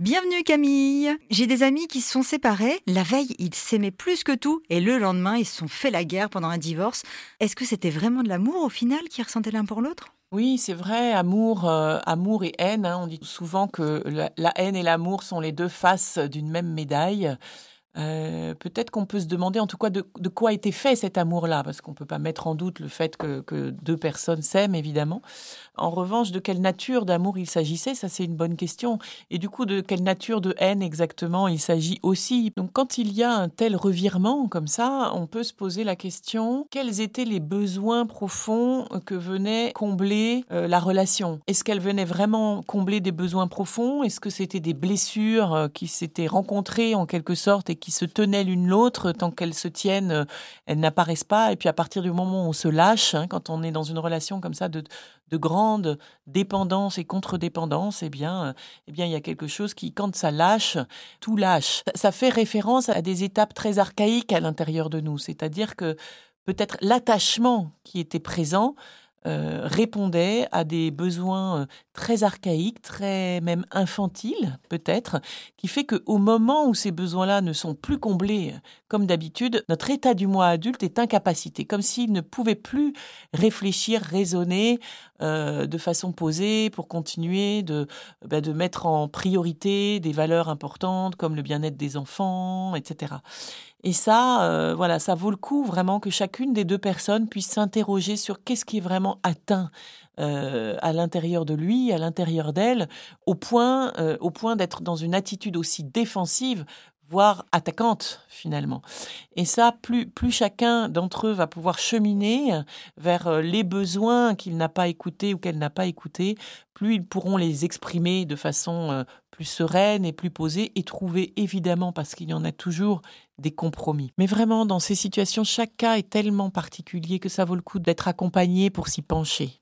Bienvenue Camille J'ai des amis qui se sont séparés. La veille, ils s'aimaient plus que tout et le lendemain, ils se sont fait la guerre pendant un divorce. Est-ce que c'était vraiment de l'amour au final qu'ils ressentaient l'un pour l'autre? Oui, c'est vrai, amour, euh, amour et haine. Hein. on dit souvent que la haine et l'amour sont les deux faces d'une même médaille. Euh, peut-être qu'on peut se demander en tout cas de, quoi était fait cet amour-là, parce qu'on ne peut pas mettre en doute le fait que, deux personnes s'aiment, évidemment. En revanche, de quelle nature d'amour il s'agissait, ça c'est une bonne question. Et du coup, de quelle nature de haine exactement il s'agit aussi. Donc quand il y a un tel revirement comme ça, on peut se poser la question, quels étaient les besoins profonds que venait combler euh, la relation? Est-ce qu'elle venait vraiment combler des besoins profonds? Est-ce que c'était des blessures euh, qui s'étaient rencontrées en quelque sorte et qui se tenaient l'une l'autre, tant qu'elles se tiennent, euh, elles n'apparaissent pas. Et puis à partir du moment où on se lâche, hein, quand on est dans une relation comme ça de, de grande dépendance et contre-dépendance, eh bien, euh, eh bien, il y a quelque chose qui, quand ça lâche, tout lâche. Ça fait référence à des étapes très archaïques à l'intérieur de nous, c'est-à-dire que peut-être l'attachement qui était présent euh, répondait à des besoins euh, très archaïques, très même infantiles peut-être, qui fait qu'au moment où ces besoins-là ne sont plus comblés comme d'habitude, notre état du moi adulte est incapacité, comme s'il ne pouvait plus réfléchir, raisonner de façon posée pour continuer de, bah, de mettre en priorité des valeurs importantes comme le bien-être des enfants, etc. Et ça, euh, voilà, ça vaut le coup vraiment que chacune des deux personnes puisse s'interroger sur qu'est-ce qui est vraiment atteint euh, à l'intérieur de lui, à l'intérieur d'elle, au point, euh, au point d'être dans une attitude aussi défensive voire attaquante finalement. Et ça, plus, plus chacun d'entre eux va pouvoir cheminer vers les besoins qu'il n'a pas écoutés ou qu'elle n'a pas écoutés, plus ils pourront les exprimer de façon plus sereine et plus posée et trouver évidemment, parce qu'il y en a toujours, des compromis. Mais vraiment, dans ces situations, chaque cas est tellement particulier que ça vaut le coup d'être accompagné pour s'y pencher.